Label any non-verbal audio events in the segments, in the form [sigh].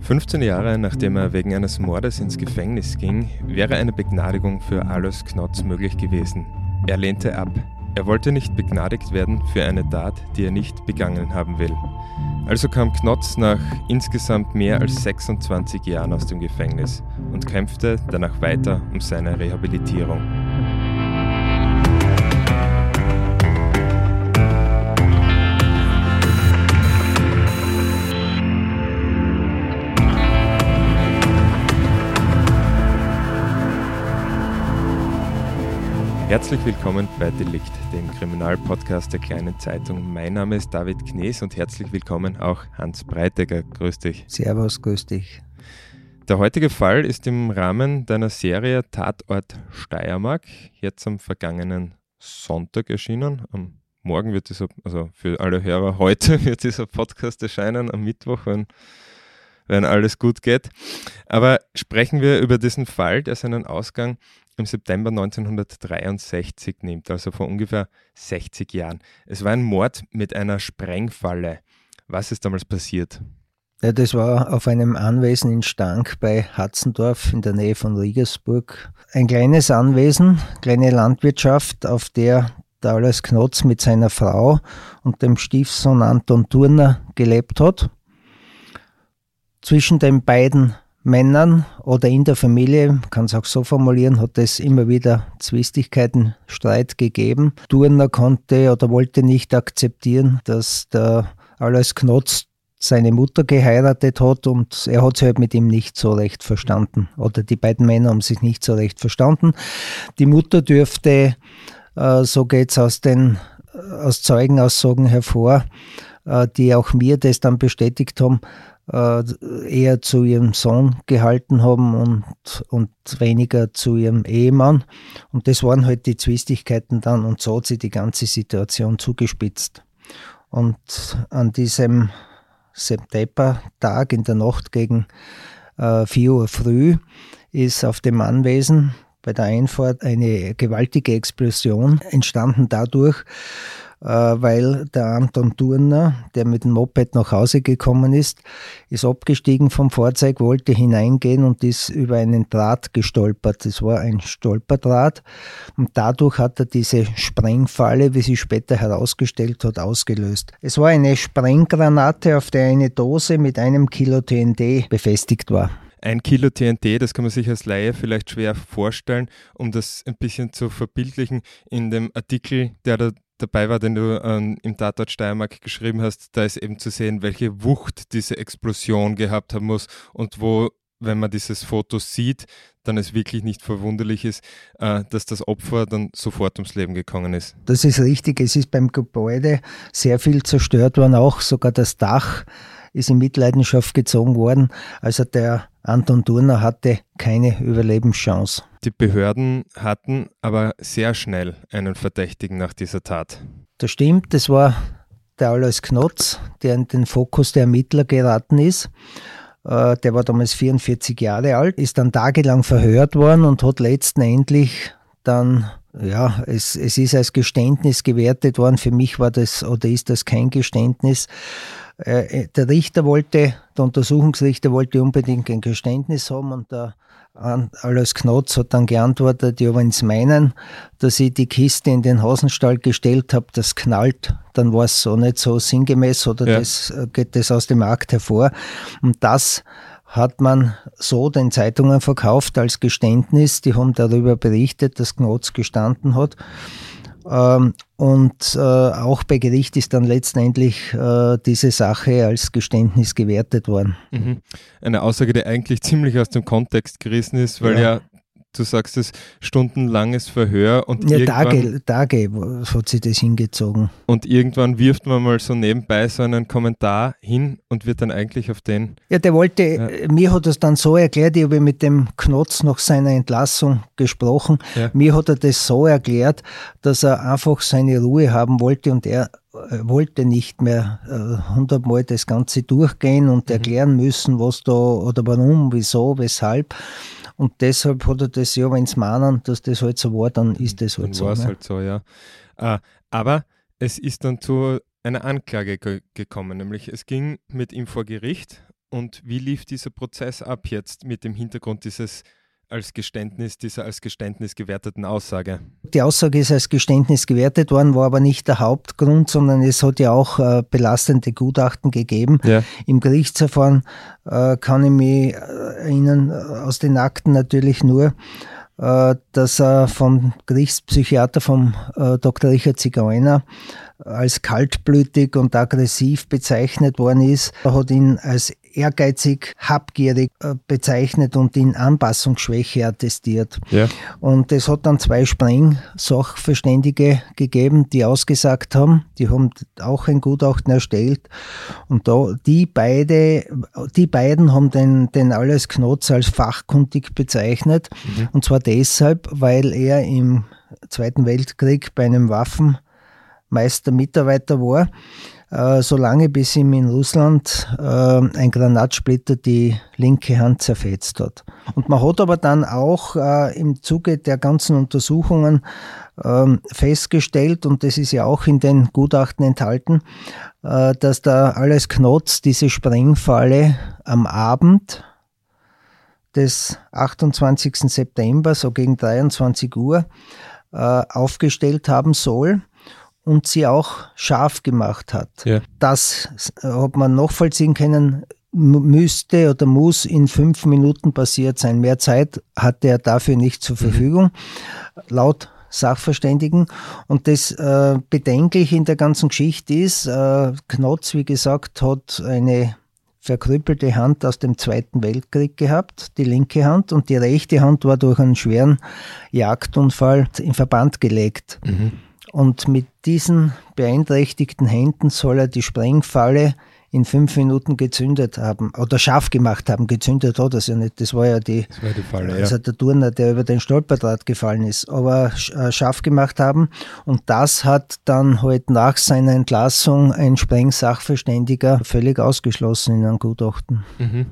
15 Jahre nachdem er wegen eines Mordes ins Gefängnis ging, wäre eine Begnadigung für Alois Knotz möglich gewesen. Er lehnte ab. Er wollte nicht begnadigt werden für eine Tat, die er nicht begangen haben will. Also kam Knotz nach insgesamt mehr als 26 Jahren aus dem Gefängnis und kämpfte danach weiter um seine Rehabilitierung. Herzlich willkommen bei Delikt, dem Kriminalpodcast der kleinen Zeitung. Mein Name ist David Knees und herzlich willkommen auch Hans Breitegger. Grüß dich. Servus, grüß dich. Der heutige Fall ist im Rahmen deiner Serie Tatort Steiermark jetzt am vergangenen Sonntag erschienen. Am Morgen wird dieser, also für alle Hörer heute [laughs] wird dieser Podcast erscheinen, am Mittwoch, wenn, wenn alles gut geht. Aber sprechen wir über diesen Fall, der seinen Ausgang im September 1963 nimmt, also vor ungefähr 60 Jahren. Es war ein Mord mit einer Sprengfalle. Was ist damals passiert? Ja, das war auf einem Anwesen in Stank bei Hatzendorf in der Nähe von Riegersburg. Ein kleines Anwesen, kleine Landwirtschaft, auf der Alois Knotz mit seiner Frau und dem Stiefsohn Anton Turner gelebt hat. Zwischen den beiden Männern oder in der Familie, kann es auch so formulieren, hat es immer wieder Zwistigkeiten, Streit gegeben. Turner konnte oder wollte nicht akzeptieren, dass der Alois Knotz seine Mutter geheiratet hat und er hat sich halt mit ihm nicht so recht verstanden. Oder die beiden Männer haben sich nicht so recht verstanden. Die Mutter dürfte, äh, so geht es aus den aus Zeugenaussagen hervor, äh, die auch mir das dann bestätigt haben, eher zu ihrem Sohn gehalten haben und, und weniger zu ihrem Ehemann. Und das waren halt die Zwistigkeiten dann und so hat sich die ganze Situation zugespitzt. Und an diesem September-Tag in der Nacht gegen äh, 4 Uhr früh ist auf dem Anwesen bei der Einfahrt eine gewaltige Explosion entstanden dadurch, äh, weil der Anton Turner, der mit dem Moped nach Hause gekommen ist, ist abgestiegen vom Fahrzeug, wollte hineingehen und ist über einen Draht gestolpert. Das war ein Stolperdraht und dadurch hat er diese Sprengfalle, wie sie später herausgestellt hat, ausgelöst. Es war eine Sprenggranate, auf der eine Dose mit einem Kilo TNT befestigt war. Ein Kilo TNT, das kann man sich als Laie vielleicht schwer vorstellen, um das ein bisschen zu verbildlichen. In dem Artikel, der da dabei war, den du ähm, im Tatort Steiermark geschrieben hast, da ist eben zu sehen, welche Wucht diese Explosion gehabt haben muss und wo, wenn man dieses Foto sieht, dann es wirklich nicht verwunderlich ist, äh, dass das Opfer dann sofort ums Leben gekommen ist. Das ist richtig. Es ist beim Gebäude sehr viel zerstört worden, auch sogar das Dach ist in Mitleidenschaft gezogen worden. Also der Anton Turner hatte keine Überlebenschance. Die Behörden hatten aber sehr schnell einen Verdächtigen nach dieser Tat. Das stimmt, das war der Alois Knotz, der in den Fokus der Ermittler geraten ist. Äh, der war damals 44 Jahre alt, ist dann tagelang verhört worden und hat letztendlich dann ja, es, es ist als Geständnis gewertet worden. Für mich war das oder ist das kein Geständnis. Äh, äh, der Richter wollte, der Untersuchungsrichter wollte unbedingt ein Geständnis haben und der Alois Knotz hat dann geantwortet, ja, wenn Sie meinen, dass ich die Kiste in den Hasenstall gestellt habe, das knallt, dann war es so nicht so sinngemäß oder ja. das, äh, geht das aus dem Markt hervor. Und das hat man so den Zeitungen verkauft als Geständnis. Die haben darüber berichtet, dass Knotz gestanden hat. Ähm, und äh, auch bei Gericht ist dann letztendlich äh, diese Sache als Geständnis gewertet worden. Mhm. Eine Aussage, die eigentlich ziemlich aus dem Kontext gerissen ist, weil ja, ja du sagst es, stundenlanges Verhör und ja, Tage, Tage hat sich das hingezogen. Und irgendwann wirft man mal so nebenbei so einen Kommentar hin und wird dann eigentlich auf den. Ja, der wollte, ja. mir hat es dann so erklärt, ich habe mit dem Knotz nach seiner Entlassung gesprochen. Ja. Mir hat er das so erklärt, dass er einfach seine Ruhe haben wollte und er äh, wollte nicht mehr äh, hundertmal das Ganze durchgehen und mhm. erklären müssen, was da oder warum, wieso, weshalb. Und deshalb hat er das ja, wenn es meinen, dass das halt so war, dann ist das halt dann so. War es ne? halt so, ja. Äh, aber es ist dann zu einer Anklage ge gekommen, nämlich es ging mit ihm vor Gericht Und wie lief dieser Prozess ab jetzt mit dem Hintergrund dieses als Geständnis, dieser als Geständnis gewerteten Aussage? Die Aussage ist als Geständnis gewertet worden, war aber nicht der Hauptgrund, sondern es hat ja auch äh, belastende Gutachten gegeben. Ja. Im Gerichtsverfahren äh, kann ich mich äh, erinnern, äh, aus den Akten natürlich nur, äh, dass er vom Gerichtspsychiater, vom äh, Dr. Richard Zigeuner, als kaltblütig und aggressiv bezeichnet worden ist. Er hat ihn als ehrgeizig, habgierig äh, bezeichnet und in Anpassungsschwäche attestiert. Ja. Und es hat dann zwei Spreng-Sachverständige gegeben, die ausgesagt haben, die haben auch ein Gutachten erstellt. Und da, die beide, die beiden haben den, den Alles Knotz als fachkundig bezeichnet. Mhm. Und zwar deshalb, weil er im Zweiten Weltkrieg bei einem Waffen Meistermitarbeiter war, äh, solange bis ihm in Russland äh, ein Granatsplitter die linke Hand zerfetzt hat. Und man hat aber dann auch äh, im Zuge der ganzen Untersuchungen ähm, festgestellt, und das ist ja auch in den Gutachten enthalten, äh, dass da alles Knotz diese Sprengfalle am Abend des 28. September, so gegen 23 Uhr, äh, aufgestellt haben soll und sie auch scharf gemacht hat. Ja. Das hat man nachvollziehen können, müsste oder muss in fünf Minuten passiert sein. Mehr Zeit hatte er dafür nicht zur mhm. Verfügung, mhm. laut Sachverständigen. Und das äh, Bedenkliche in der ganzen Geschichte ist, äh, Knotz, wie gesagt, hat eine verkrüppelte Hand aus dem Zweiten Weltkrieg gehabt, die linke Hand, und die rechte Hand war durch einen schweren Jagdunfall in Verband gelegt. Mhm. Und mit diesen beeinträchtigten Händen soll er die Sprengfalle in fünf Minuten gezündet haben oder scharf gemacht haben. Gezündet hat er ja nicht. Das war ja die, war die Falle, also ja. der Turner, der über den Stolperdraht gefallen ist. Aber äh, scharf gemacht haben. Und das hat dann halt nach seiner Entlassung ein Sprengsachverständiger völlig ausgeschlossen in einem Gutachten. Mhm.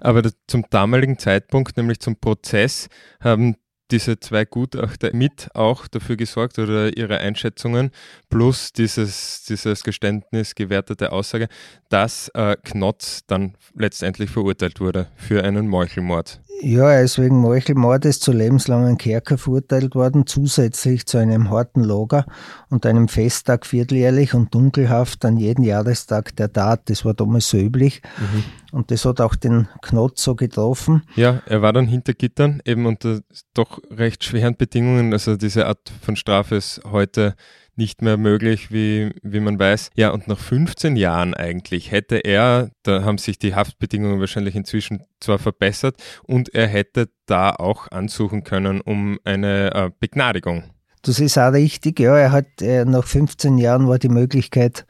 Aber zum damaligen Zeitpunkt, nämlich zum Prozess, haben diese zwei Gutachter mit auch dafür gesorgt oder ihre Einschätzungen plus dieses, dieses Geständnis gewertete Aussage, dass äh, Knotz dann letztendlich verurteilt wurde für einen Meuchelmord. Ja, er ist wegen Meuchelmordes zu lebenslangen Kerker verurteilt worden, zusätzlich zu einem harten Lager und einem Festtag vierteljährlich und dunkelhaft an jeden Jahrestag der Tat. Das war damals so üblich. Mhm. Und das hat auch den Knotz so getroffen. Ja, er war dann hinter Gittern, eben unter doch recht schweren Bedingungen. Also diese Art von Strafe ist heute nicht mehr möglich, wie, wie man weiß. Ja, und nach 15 Jahren eigentlich hätte er, da haben sich die Haftbedingungen wahrscheinlich inzwischen zwar verbessert, und er hätte da auch ansuchen können um eine äh, Begnadigung. Das ist auch richtig, ja. Er hat äh, nach 15 Jahren war die Möglichkeit,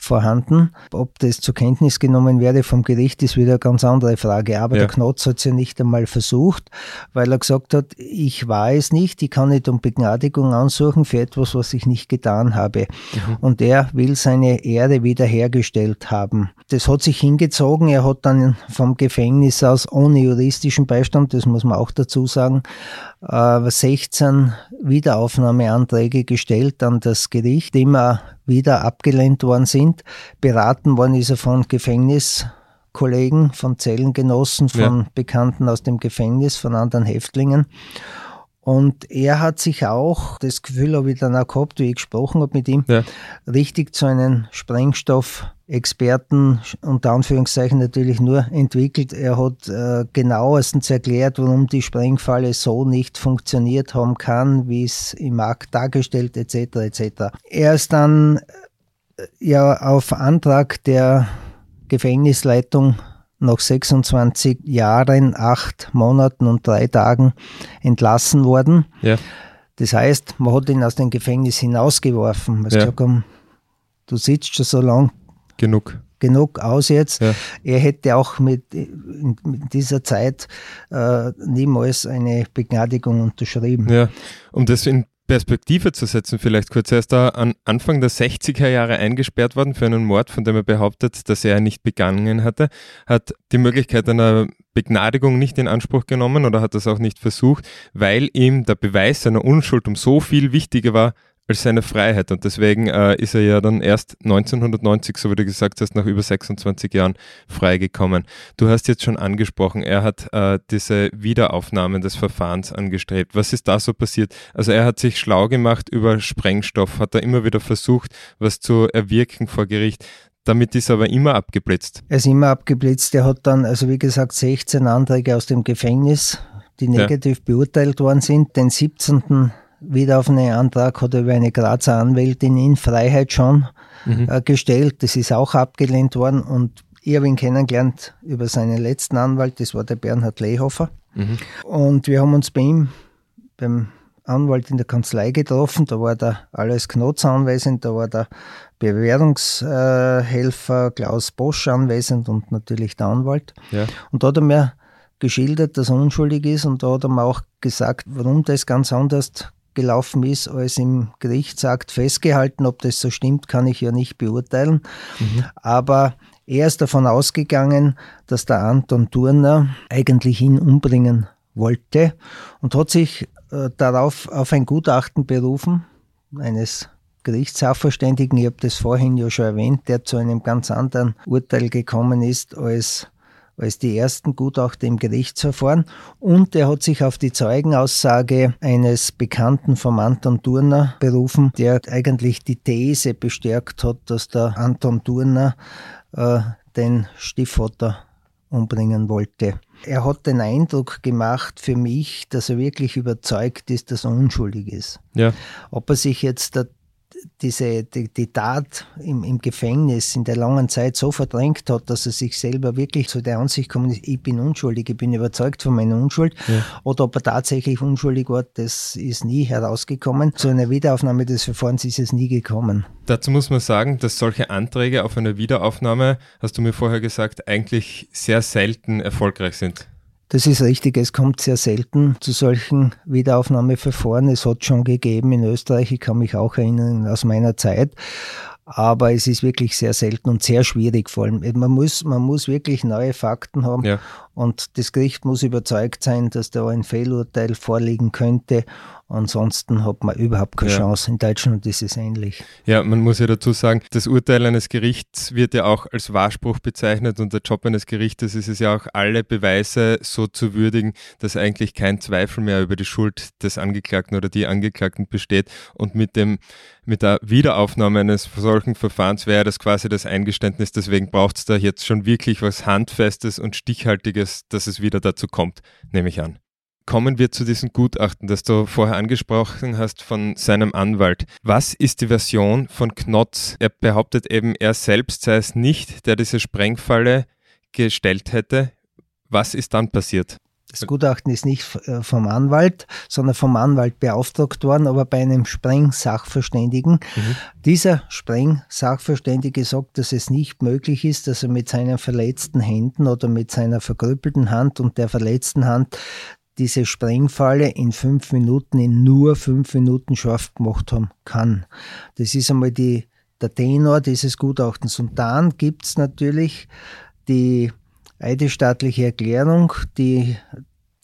vorhanden. Ob das zur Kenntnis genommen werde vom Gericht, ist wieder eine ganz andere Frage. Aber ja. der Knotz hat es ja nicht einmal versucht, weil er gesagt hat, ich war es nicht, ich kann nicht um Begnadigung ansuchen für etwas, was ich nicht getan habe. Mhm. Und er will seine Ehre wiederhergestellt haben. Das hat sich hingezogen. Er hat dann vom Gefängnis aus ohne juristischen Beistand, das muss man auch dazu sagen, 16 Wiederaufnahmeanträge gestellt an das Gericht, die immer wieder abgelehnt worden sind. Beraten worden ist er von Gefängniskollegen, von Zellengenossen, von ja. Bekannten aus dem Gefängnis, von anderen Häftlingen. Und er hat sich auch, das Gefühl habe ich dann auch gehabt, wie ich gesprochen habe mit ihm, ja. richtig zu einem Sprengstoff-Experten, unter Anführungszeichen natürlich nur entwickelt. Er hat äh, genauestens erklärt, warum die Sprengfalle so nicht funktioniert haben kann, wie es im Markt dargestellt etc. etc. Er ist dann äh, ja auf Antrag der Gefängnisleitung nach 26 Jahren, acht Monaten und drei Tagen entlassen worden. Ja. Das heißt, man hat ihn aus dem Gefängnis hinausgeworfen. Man ja. gesagt haben, du sitzt schon so lang. Genug. Genug aus jetzt. Ja. Er hätte auch mit, in dieser Zeit äh, niemals eine Begnadigung unterschrieben. Ja, um das in Perspektive zu setzen, vielleicht kurz. Er ist da an Anfang der 60er Jahre eingesperrt worden für einen Mord, von dem er behauptet, dass er nicht begangen hatte, hat die Möglichkeit einer Begnadigung nicht in Anspruch genommen oder hat das auch nicht versucht, weil ihm der Beweis seiner Unschuld um so viel wichtiger war als seine Freiheit. Und deswegen äh, ist er ja dann erst 1990, so wie du gesagt hast, nach über 26 Jahren freigekommen. Du hast jetzt schon angesprochen, er hat äh, diese Wiederaufnahmen des Verfahrens angestrebt. Was ist da so passiert? Also er hat sich schlau gemacht über Sprengstoff, hat er immer wieder versucht, was zu erwirken vor Gericht. Damit ist er aber immer abgeblitzt. Er ist immer abgeblitzt. Er hat dann, also wie gesagt, 16 Anträge aus dem Gefängnis, die negativ ja. beurteilt worden sind. Den 17. Wiederaufnahmeantrag hat er über eine Grazer Anwältin in Freiheit schon mhm. äh, gestellt. Das ist auch abgelehnt worden und ich habe ihn kennengelernt über seinen letzten Anwalt, das war der Bernhard Lehhofer. Mhm. Und wir haben uns bei ihm, beim Anwalt in der Kanzlei getroffen. Da war der Alois Knotz anwesend, da war der Bewährungshelfer Klaus Bosch anwesend und natürlich der Anwalt. Ja. Und da hat er mir geschildert, dass er unschuldig ist und da hat er mir auch gesagt, warum das ganz anders gelaufen ist, als im Gerichtsakt festgehalten. Ob das so stimmt, kann ich ja nicht beurteilen. Mhm. Aber er ist davon ausgegangen, dass der Anton Turner eigentlich ihn umbringen wollte und hat sich äh, darauf auf ein Gutachten berufen, eines Gerichtssachverständigen, ich habe das vorhin ja schon erwähnt, der zu einem ganz anderen Urteil gekommen ist als, als die ersten Gutachter im Gerichtsverfahren. Und er hat sich auf die Zeugenaussage eines Bekannten vom Anton Turner berufen, der eigentlich die These bestärkt hat, dass der Anton Turner äh, den Stiefvater umbringen wollte. Er hat den Eindruck gemacht für mich, dass er wirklich überzeugt ist, dass er unschuldig ist. Ja. Ob er sich jetzt diese, die, die Tat im, im, Gefängnis in der langen Zeit so verdrängt hat, dass er sich selber wirklich zu der Ansicht kommt, ich bin unschuldig, ich bin überzeugt von meiner Unschuld. Ja. Oder ob er tatsächlich unschuldig war, das ist nie herausgekommen. Zu einer Wiederaufnahme des Verfahrens ist es nie gekommen. Dazu muss man sagen, dass solche Anträge auf eine Wiederaufnahme, hast du mir vorher gesagt, eigentlich sehr selten erfolgreich sind. Das ist richtig, es kommt sehr selten zu solchen Wiederaufnahmeverfahren. Es hat schon gegeben in Österreich, ich kann mich auch erinnern aus meiner Zeit. Aber es ist wirklich sehr selten und sehr schwierig vor allem. Man muss, man muss wirklich neue Fakten haben ja. und das Gericht muss überzeugt sein, dass da ein Fehlurteil vorliegen könnte Ansonsten hat man überhaupt keine ja. Chance. In Deutschland ist es ähnlich. Ja, man muss ja dazu sagen, das Urteil eines Gerichts wird ja auch als Wahrspruch bezeichnet und der Job eines Gerichtes ist es ja auch, alle Beweise so zu würdigen, dass eigentlich kein Zweifel mehr über die Schuld des Angeklagten oder die Angeklagten besteht. Und mit dem mit der Wiederaufnahme eines solchen Verfahrens wäre das quasi das Eingeständnis. Deswegen braucht es da jetzt schon wirklich was Handfestes und Stichhaltiges, dass es wieder dazu kommt, nehme ich an kommen wir zu diesem Gutachten, das du vorher angesprochen hast von seinem Anwalt. Was ist die Version von Knotz? Er behauptet eben, er selbst sei es nicht, der diese Sprengfalle gestellt hätte. Was ist dann passiert? Das Gutachten ist nicht äh, vom Anwalt, sondern vom Anwalt beauftragt worden, aber bei einem Sprengsachverständigen. Mhm. Dieser Sprengsachverständige sagt, dass es nicht möglich ist, dass er mit seinen verletzten Händen oder mit seiner verkrüppelten Hand und der verletzten Hand diese Sprengfalle in fünf Minuten, in nur fünf Minuten scharf gemacht haben kann. Das ist einmal die, der Tenor dieses Gutachtens. Und dann gibt es natürlich die eidesstaatliche Erklärung, die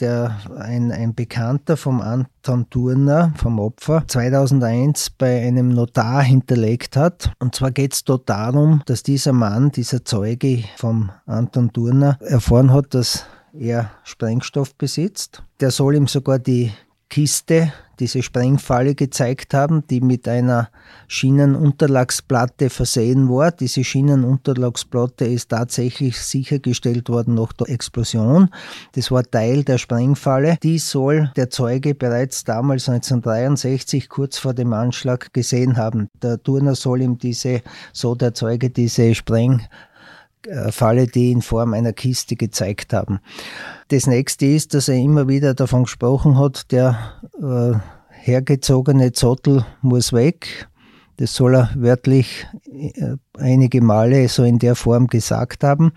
der, ein, ein Bekannter vom Anton Turner, vom Opfer, 2001 bei einem Notar hinterlegt hat. Und zwar geht es dort darum, dass dieser Mann, dieser Zeuge vom Anton Turner, erfahren hat, dass er Sprengstoff besitzt. Der soll ihm sogar die Kiste, diese Sprengfalle gezeigt haben, die mit einer Schienenunterlagsplatte versehen war. Diese Schienenunterlagsplatte ist tatsächlich sichergestellt worden nach der Explosion. Das war Teil der Sprengfalle. Die soll der Zeuge bereits damals 1963 kurz vor dem Anschlag gesehen haben. Der Turner soll ihm diese, so der Zeuge, diese Spreng äh, Falle, die in Form einer Kiste gezeigt haben. Das nächste ist, dass er immer wieder davon gesprochen hat, der äh, hergezogene Zottel muss weg. Das soll er wörtlich äh, einige Male so in der Form gesagt haben.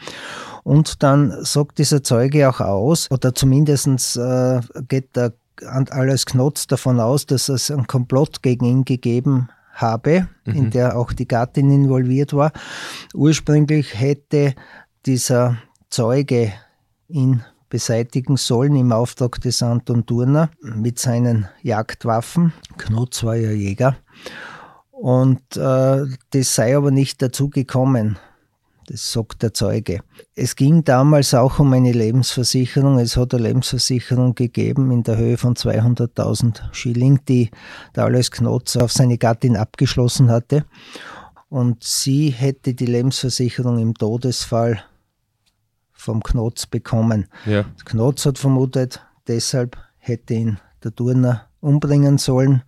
Und dann sagt dieser Zeuge auch aus, oder zumindest äh, geht der alles Knotz davon aus, dass es einen Komplott gegen ihn gegeben habe, mhm. in der auch die Gattin involviert war. Ursprünglich hätte dieser Zeuge ihn beseitigen sollen im Auftrag des Anton Turner mit seinen Jagdwaffen. Knutz war ja Jäger. Und äh, das sei aber nicht dazu gekommen. Das sagt der Zeuge. Es ging damals auch um eine Lebensversicherung. Es hat eine Lebensversicherung gegeben in der Höhe von 200.000 Schilling, die der Alois Knotz auf seine Gattin abgeschlossen hatte. Und sie hätte die Lebensversicherung im Todesfall vom Knotz bekommen. Ja. Knotz hat vermutet, deshalb hätte ihn der Turner umbringen sollen.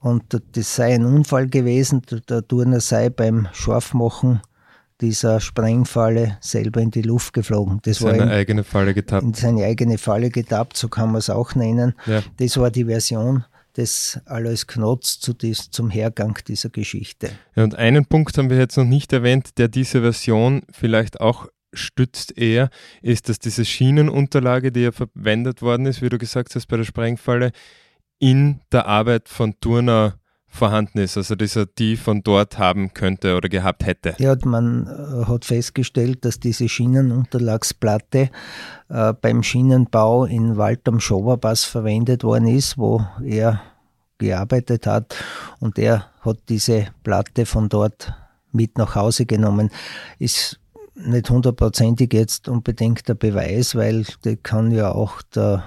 Und das sei ein Unfall gewesen. Der Turner sei beim Scharfmachen dieser Sprengfalle selber in die Luft geflogen. Das seine war in, eigene Falle getappt. In seine eigene Falle getappt, so kann man es auch nennen. Ja. Das war die Version des Alois Knotz zu dies, zum Hergang dieser Geschichte. Ja, und einen Punkt haben wir jetzt noch nicht erwähnt, der diese Version vielleicht auch stützt eher, ist, dass diese Schienenunterlage, die ja verwendet worden ist, wie du gesagt hast, bei der Sprengfalle, in der Arbeit von Turner vorhanden ist, also dass er die von dort haben könnte oder gehabt hätte. Ja, man äh, hat festgestellt, dass diese Schienenunterlagsplatte äh, beim Schienenbau in Wald am Schoberpass verwendet worden ist, wo er gearbeitet hat und er hat diese Platte von dort mit nach Hause genommen. Ist nicht hundertprozentig jetzt unbedingt der Beweis, weil der kann ja auch der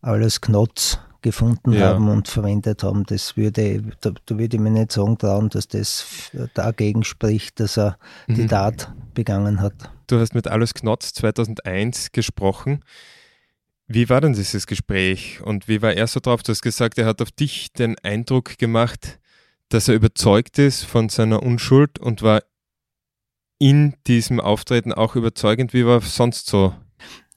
alles Knotz gefunden ja. haben und verwendet haben. Das würde, da, da, würde ich mir nicht sagen trauen, dass das dagegen spricht, dass er mhm. die Tat begangen hat. Du hast mit Alois Knotz 2001 gesprochen. Wie war denn dieses Gespräch und wie war er so drauf? Du hast gesagt, er hat auf dich den Eindruck gemacht, dass er überzeugt ist von seiner Unschuld und war in diesem Auftreten auch überzeugend. Wie war sonst so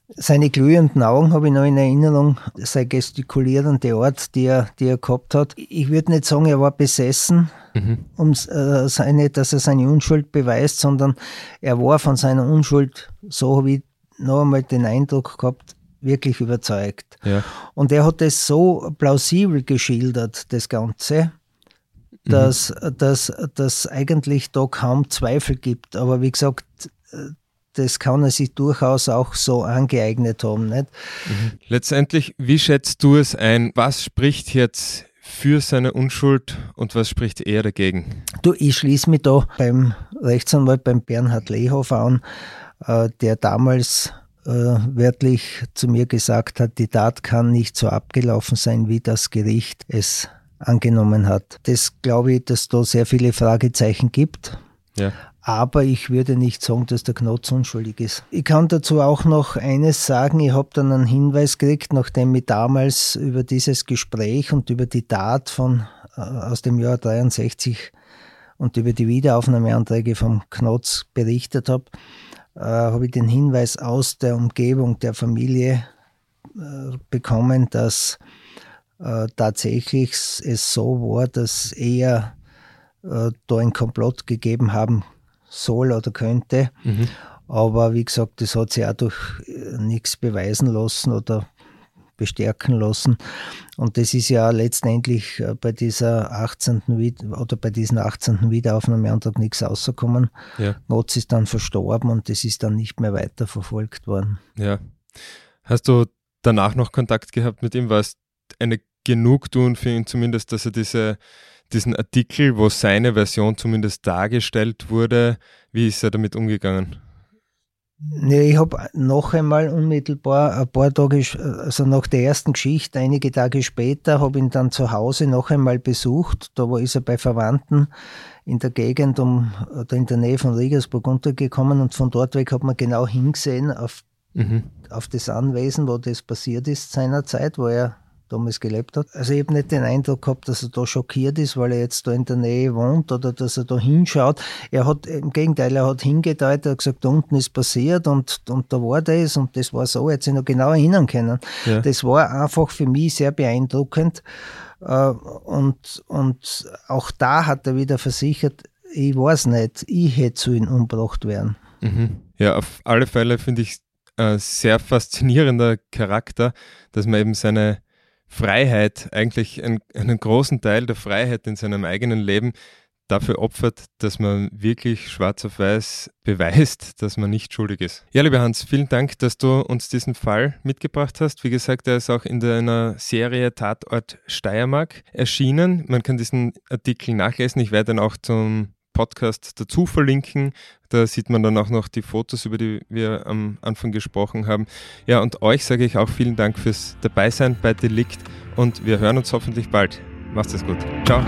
seine glühenden Augen habe ich noch in Erinnerung, sein gestikulierende Art, die er, die er gehabt hat. Ich würde nicht sagen, er war besessen, mhm. um äh, seine, dass er seine Unschuld beweist, sondern er war von seiner Unschuld, so habe ich noch einmal den Eindruck gehabt, wirklich überzeugt. Ja. Und er hat es so plausibel geschildert, das Ganze, mhm. dass, mhm. dass, dass eigentlich da kaum Zweifel gibt. Aber wie gesagt, das kann er sich durchaus auch so angeeignet haben. Nicht? Mhm. Letztendlich, wie schätzt du es ein? Was spricht jetzt für seine Unschuld und was spricht er dagegen? Du, ich schließe mich da beim Rechtsanwalt, beim Bernhard Lehoff an, äh, der damals äh, wörtlich zu mir gesagt hat, die Tat kann nicht so abgelaufen sein, wie das Gericht es angenommen hat. Das glaube ich, dass da sehr viele Fragezeichen gibt. Ja. Aber ich würde nicht sagen, dass der Knotz unschuldig ist. Ich kann dazu auch noch eines sagen. Ich habe dann einen Hinweis gekriegt, nachdem ich damals über dieses Gespräch und über die Tat von, äh, aus dem Jahr 63 und über die Wiederaufnahmeanträge vom Knotz berichtet habe, äh, habe ich den Hinweis aus der Umgebung der Familie äh, bekommen, dass äh, tatsächlich es so war, dass er äh, da ein Komplott gegeben haben soll oder könnte. Mhm. Aber wie gesagt, das hat sich auch durch äh, nichts beweisen lassen oder bestärken lassen. Und das ist ja letztendlich äh, bei dieser 18. oder bei diesem 18. Wiederaufnahmeantrag nichts rausgekommen. Ja. Motz ist dann verstorben und das ist dann nicht mehr weiter verfolgt worden. Ja. Hast du danach noch Kontakt gehabt mit ihm? War es eine Genugtuung für ihn zumindest, dass er diese diesen Artikel, wo seine Version zumindest dargestellt wurde, wie ist er damit umgegangen? Nee, ich habe noch einmal unmittelbar ein paar Tage, also nach der ersten Geschichte, einige Tage später, habe ihn dann zu Hause noch einmal besucht. Da war, ist er bei Verwandten in der Gegend um, oder in der Nähe von Regensburg untergekommen und von dort weg hat man genau hingesehen auf, mhm. auf das Anwesen, wo das passiert ist seinerzeit, wo er damals gelebt hat. Also ich habe nicht den Eindruck gehabt, dass er da schockiert ist, weil er jetzt da in der Nähe wohnt oder dass er da hinschaut. Er hat, im Gegenteil, er hat hingedeutet, er hat gesagt, da unten ist passiert und, und da war das und das war so, hat sich noch genau erinnern können. Ja. Das war einfach für mich sehr beeindruckend. Äh, und, und auch da hat er wieder versichert, ich weiß nicht, ich hätte zu ihm umgebracht werden. Mhm. Ja, auf alle Fälle finde ich ein sehr faszinierender Charakter, dass man eben seine Freiheit, eigentlich einen, einen großen Teil der Freiheit in seinem eigenen Lem dafür opfert, dass man wirklich schwarz auf weiß beweist, dass man nicht schuldig ist. Ja, lieber Hans, vielen Dank, dass du uns diesen Fall mitgebracht hast. Wie gesagt, er ist auch in deiner Serie Tatort Steiermark erschienen. Man kann diesen Artikel nachlesen. Ich werde dann auch zum Podcast dazu verlinken. Da sieht man dann auch noch die Fotos, über die wir am Anfang gesprochen haben. Ja, und euch sage ich auch vielen Dank fürs Dabeisein bei Delikt und wir hören uns hoffentlich bald. Macht es gut. Ciao.